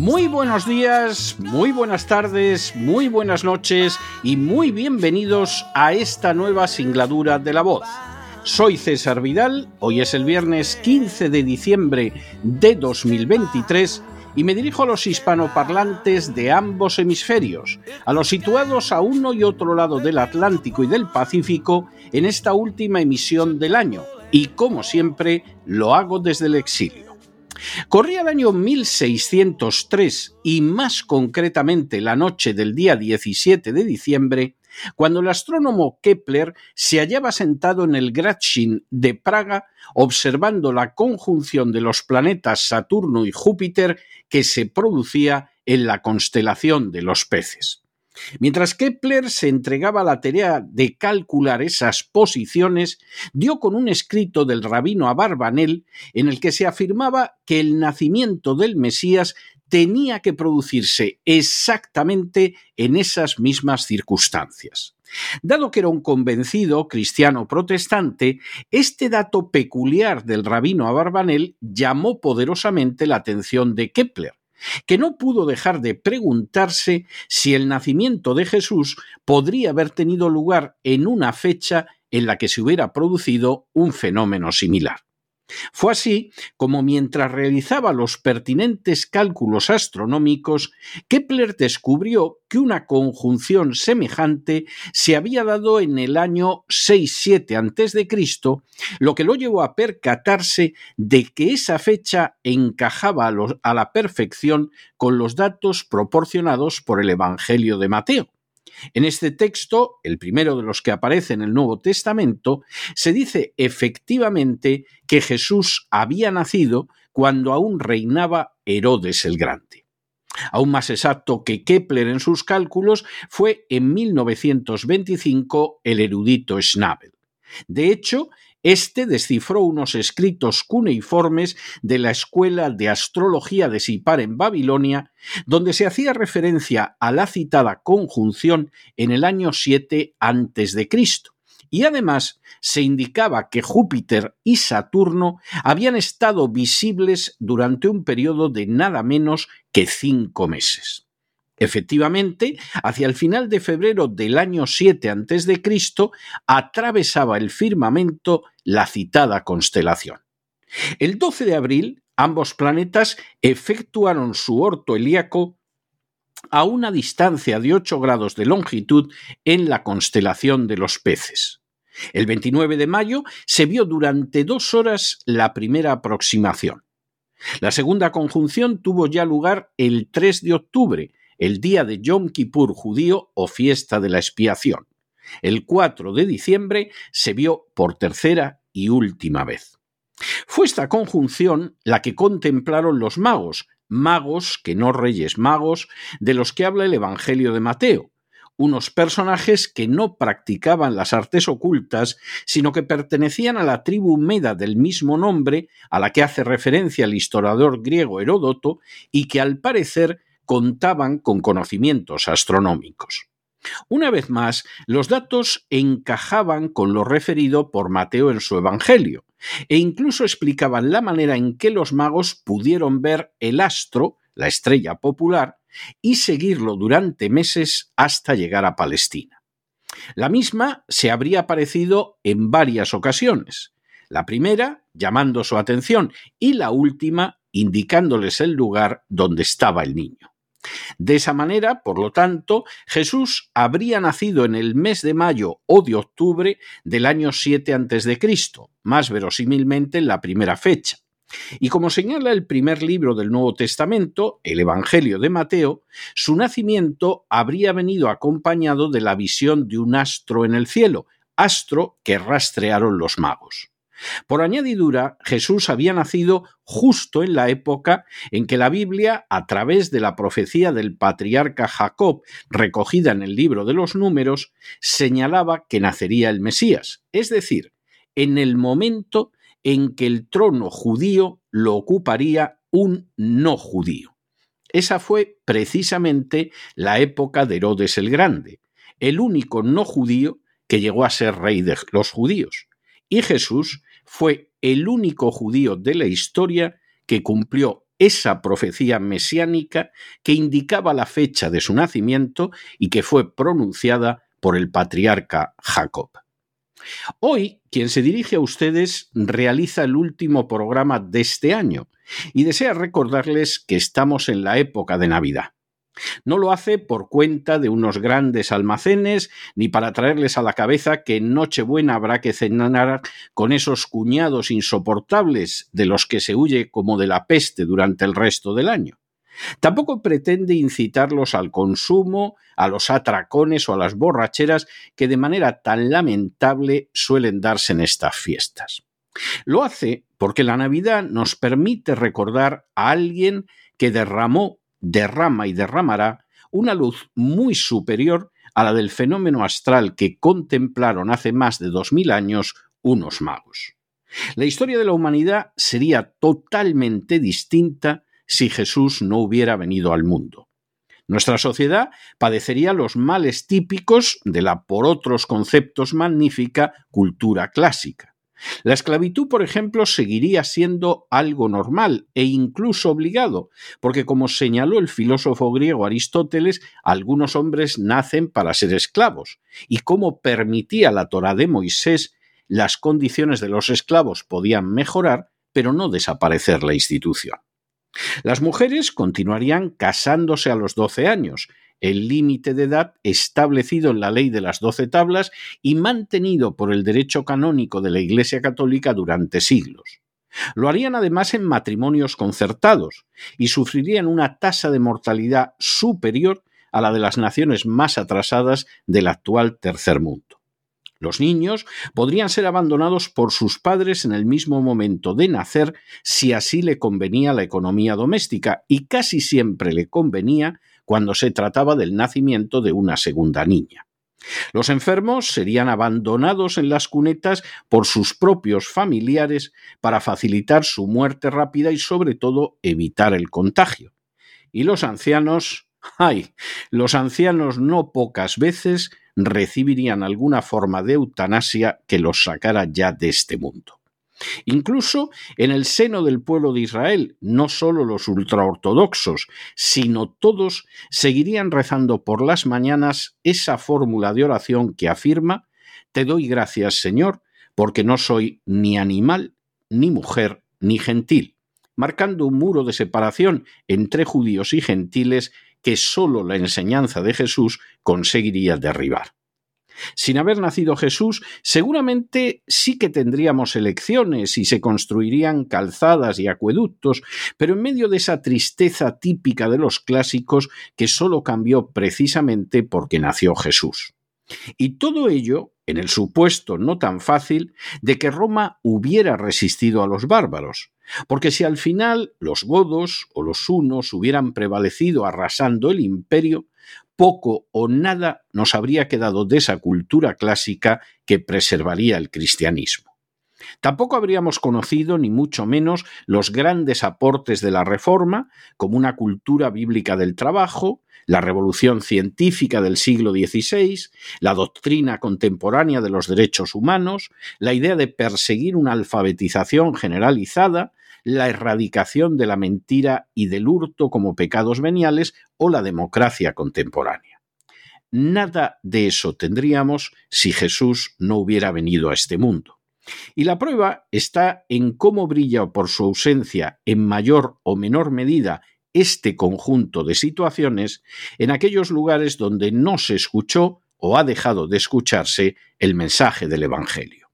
Muy buenos días, muy buenas tardes, muy buenas noches y muy bienvenidos a esta nueva singladura de la voz. Soy César Vidal, hoy es el viernes 15 de diciembre de 2023 y me dirijo a los hispanoparlantes de ambos hemisferios, a los situados a uno y otro lado del Atlántico y del Pacífico en esta última emisión del año, y como siempre lo hago desde el exilio. Corría el año 1603 y más concretamente la noche del día 17 de diciembre, cuando el astrónomo Kepler se hallaba sentado en el Gratschin de Praga observando la conjunción de los planetas Saturno y Júpiter que se producía en la constelación de los peces. Mientras Kepler se entregaba a la tarea de calcular esas posiciones, dio con un escrito del rabino Abarbanel en el que se afirmaba que el nacimiento del Mesías tenía que producirse exactamente en esas mismas circunstancias. Dado que era un convencido cristiano protestante, este dato peculiar del rabino Abarbanel llamó poderosamente la atención de Kepler que no pudo dejar de preguntarse si el nacimiento de Jesús podría haber tenido lugar en una fecha en la que se hubiera producido un fenómeno similar. Fue así como mientras realizaba los pertinentes cálculos astronómicos, Kepler descubrió que una conjunción semejante se había dado en el año 6-7 a.C., lo que lo llevó a percatarse de que esa fecha encajaba a, a la perfección con los datos proporcionados por el Evangelio de Mateo. En este texto, el primero de los que aparece en el Nuevo Testamento, se dice efectivamente que Jesús había nacido cuando aún reinaba Herodes el Grande. Aún más exacto que Kepler en sus cálculos fue en 1925 el erudito Schnabel. De hecho, este descifró unos escritos cuneiformes de la Escuela de Astrología de Sipar en Babilonia, donde se hacía referencia a la citada conjunción en el año 7 a.C. Y además se indicaba que Júpiter y Saturno habían estado visibles durante un periodo de nada menos que cinco meses. Efectivamente, hacia el final de febrero del año 7 a.C., atravesaba el firmamento la citada constelación. El 12 de abril, ambos planetas efectuaron su orto helíaco a una distancia de 8 grados de longitud en la constelación de los peces. El 29 de mayo se vio durante dos horas la primera aproximación. La segunda conjunción tuvo ya lugar el 3 de octubre, el día de Yom Kippur judío o fiesta de la expiación. El 4 de diciembre se vio por tercera y última vez. Fue esta conjunción la que contemplaron los magos, magos que no reyes magos, de los que habla el Evangelio de Mateo, unos personajes que no practicaban las artes ocultas, sino que pertenecían a la tribu meda del mismo nombre, a la que hace referencia el historiador griego Heródoto, y que al parecer contaban con conocimientos astronómicos. Una vez más, los datos encajaban con lo referido por Mateo en su Evangelio, e incluso explicaban la manera en que los magos pudieron ver el astro, la estrella popular, y seguirlo durante meses hasta llegar a Palestina. La misma se habría aparecido en varias ocasiones, la primera llamando su atención y la última indicándoles el lugar donde estaba el niño. De esa manera, por lo tanto, Jesús habría nacido en el mes de mayo o de octubre del año 7 a.C., más verosímilmente en la primera fecha. Y como señala el primer libro del Nuevo Testamento, el Evangelio de Mateo, su nacimiento habría venido acompañado de la visión de un astro en el cielo, astro que rastrearon los magos. Por añadidura, Jesús había nacido justo en la época en que la Biblia, a través de la profecía del patriarca Jacob, recogida en el libro de los números, señalaba que nacería el Mesías, es decir, en el momento en que el trono judío lo ocuparía un no judío. Esa fue precisamente la época de Herodes el Grande, el único no judío que llegó a ser rey de los judíos. Y Jesús fue el único judío de la historia que cumplió esa profecía mesiánica que indicaba la fecha de su nacimiento y que fue pronunciada por el patriarca Jacob. Hoy, quien se dirige a ustedes realiza el último programa de este año y desea recordarles que estamos en la época de Navidad. No lo hace por cuenta de unos grandes almacenes, ni para traerles a la cabeza que en Nochebuena habrá que cenar con esos cuñados insoportables de los que se huye como de la peste durante el resto del año. Tampoco pretende incitarlos al consumo, a los atracones o a las borracheras que de manera tan lamentable suelen darse en estas fiestas. Lo hace porque la Navidad nos permite recordar a alguien que derramó derrama y derramará una luz muy superior a la del fenómeno astral que contemplaron hace más de dos mil años unos magos. La historia de la humanidad sería totalmente distinta si Jesús no hubiera venido al mundo. Nuestra sociedad padecería los males típicos de la por otros conceptos magnífica cultura clásica. La esclavitud, por ejemplo, seguiría siendo algo normal e incluso obligado, porque como señaló el filósofo griego Aristóteles, algunos hombres nacen para ser esclavos, y como permitía la Torá de Moisés, las condiciones de los esclavos podían mejorar, pero no desaparecer la institución. Las mujeres continuarían casándose a los 12 años, el límite de edad establecido en la ley de las doce tablas y mantenido por el derecho canónico de la Iglesia Católica durante siglos. Lo harían además en matrimonios concertados y sufrirían una tasa de mortalidad superior a la de las naciones más atrasadas del actual tercer mundo. Los niños podrían ser abandonados por sus padres en el mismo momento de nacer si así le convenía la economía doméstica y casi siempre le convenía cuando se trataba del nacimiento de una segunda niña. Los enfermos serían abandonados en las cunetas por sus propios familiares para facilitar su muerte rápida y sobre todo evitar el contagio. Y los ancianos, ay, los ancianos no pocas veces recibirían alguna forma de eutanasia que los sacara ya de este mundo. Incluso en el seno del pueblo de Israel, no solo los ultraortodoxos, sino todos seguirían rezando por las mañanas esa fórmula de oración que afirma Te doy gracias, Señor, porque no soy ni animal, ni mujer, ni gentil, marcando un muro de separación entre judíos y gentiles que sólo la enseñanza de Jesús conseguiría derribar. Sin haber nacido Jesús, seguramente sí que tendríamos elecciones y se construirían calzadas y acueductos, pero en medio de esa tristeza típica de los clásicos que solo cambió precisamente porque nació Jesús. Y todo ello en el supuesto no tan fácil de que Roma hubiera resistido a los bárbaros, porque si al final los godos o los hunos hubieran prevalecido arrasando el imperio, poco o nada nos habría quedado de esa cultura clásica que preservaría el cristianismo. Tampoco habríamos conocido, ni mucho menos, los grandes aportes de la Reforma, como una cultura bíblica del trabajo, la revolución científica del siglo XVI, la doctrina contemporánea de los derechos humanos, la idea de perseguir una alfabetización generalizada, la erradicación de la mentira y del hurto como pecados veniales o la democracia contemporánea. Nada de eso tendríamos si Jesús no hubiera venido a este mundo. Y la prueba está en cómo brilla por su ausencia en mayor o menor medida este conjunto de situaciones en aquellos lugares donde no se escuchó o ha dejado de escucharse el mensaje del Evangelio.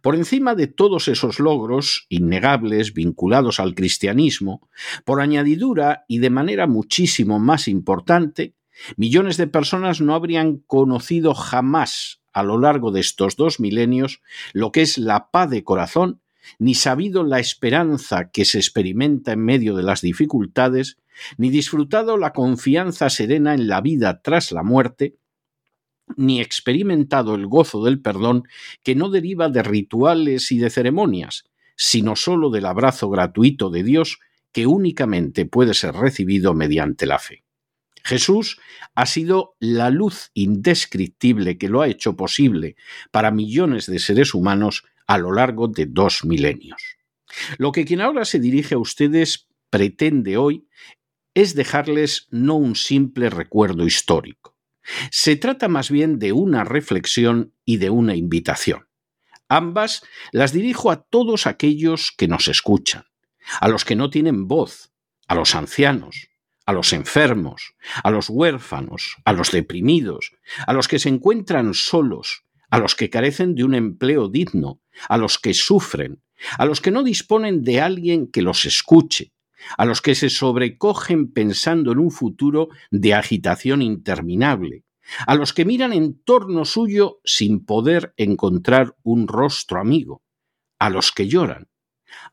Por encima de todos esos logros innegables vinculados al cristianismo, por añadidura y de manera muchísimo más importante, millones de personas no habrían conocido jamás a lo largo de estos dos milenios lo que es la paz de corazón, ni sabido la esperanza que se experimenta en medio de las dificultades, ni disfrutado la confianza serena en la vida tras la muerte, ni experimentado el gozo del perdón que no deriva de rituales y de ceremonias, sino sólo del abrazo gratuito de Dios que únicamente puede ser recibido mediante la fe. Jesús ha sido la luz indescriptible que lo ha hecho posible para millones de seres humanos a lo largo de dos milenios. Lo que quien ahora se dirige a ustedes pretende hoy es dejarles no un simple recuerdo histórico. Se trata más bien de una reflexión y de una invitación. Ambas las dirijo a todos aquellos que nos escuchan, a los que no tienen voz, a los ancianos, a los enfermos, a los huérfanos, a los deprimidos, a los que se encuentran solos, a los que carecen de un empleo digno, a los que sufren, a los que no disponen de alguien que los escuche, a los que se sobrecogen pensando en un futuro de agitación interminable, a los que miran en torno suyo sin poder encontrar un rostro amigo, a los que lloran.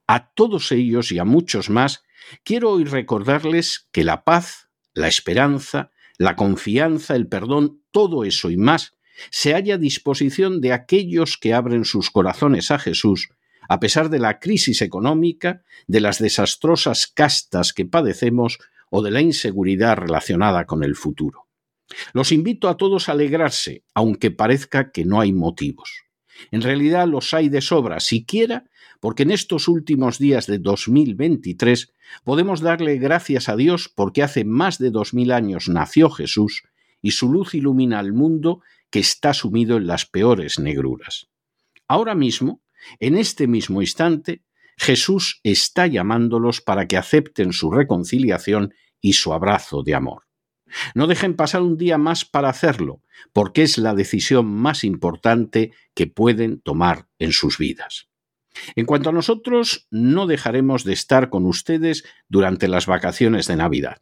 A todos ellos y a muchos más quiero hoy recordarles que la paz, la esperanza, la confianza, el perdón, todo eso y más, se halla a disposición de aquellos que abren sus corazones a Jesús, a pesar de la crisis económica, de las desastrosas castas que padecemos o de la inseguridad relacionada con el futuro. Los invito a todos a alegrarse, aunque parezca que no hay motivos. En realidad los hay de sobra, siquiera porque en estos últimos días de 2023 podemos darle gracias a Dios porque hace más de dos mil años nació Jesús y su luz ilumina al mundo que está sumido en las peores negruras. Ahora mismo, en este mismo instante, Jesús está llamándolos para que acepten su reconciliación y su abrazo de amor. No dejen pasar un día más para hacerlo, porque es la decisión más importante que pueden tomar en sus vidas. En cuanto a nosotros, no dejaremos de estar con ustedes durante las vacaciones de Navidad.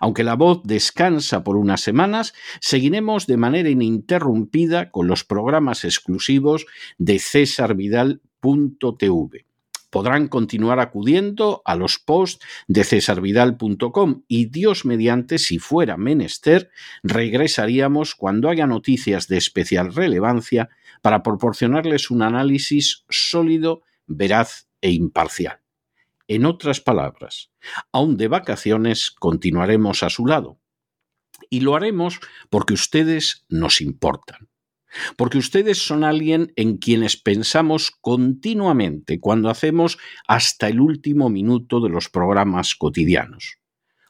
Aunque la voz descansa por unas semanas, seguiremos de manera ininterrumpida con los programas exclusivos de cesarvidal.tv. Podrán continuar acudiendo a los posts de cesarvidal.com y Dios mediante, si fuera menester, regresaríamos cuando haya noticias de especial relevancia para proporcionarles un análisis sólido, veraz e imparcial. En otras palabras, aún de vacaciones continuaremos a su lado. Y lo haremos porque ustedes nos importan. Porque ustedes son alguien en quienes pensamos continuamente cuando hacemos hasta el último minuto de los programas cotidianos.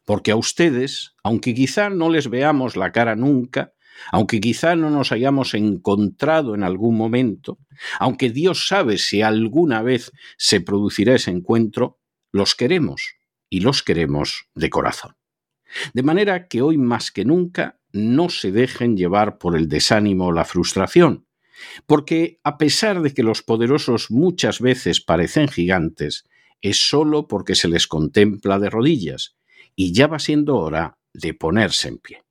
Porque a ustedes, aunque quizá no les veamos la cara nunca, aunque quizá no nos hayamos encontrado en algún momento, aunque Dios sabe si alguna vez se producirá ese encuentro, los queremos y los queremos de corazón. De manera que hoy más que nunca no se dejen llevar por el desánimo o la frustración, porque a pesar de que los poderosos muchas veces parecen gigantes, es sólo porque se les contempla de rodillas, y ya va siendo hora de ponerse en pie.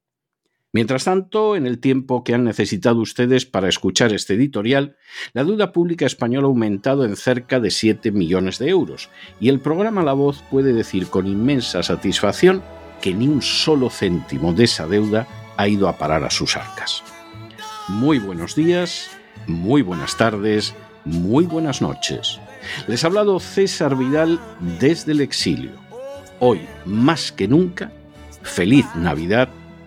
Mientras tanto, en el tiempo que han necesitado ustedes para escuchar este editorial, la deuda pública española ha aumentado en cerca de 7 millones de euros y el programa La Voz puede decir con inmensa satisfacción que ni un solo céntimo de esa deuda ha ido a parar a sus arcas. Muy buenos días, muy buenas tardes, muy buenas noches. Les ha hablado César Vidal desde el exilio. Hoy, más que nunca, feliz Navidad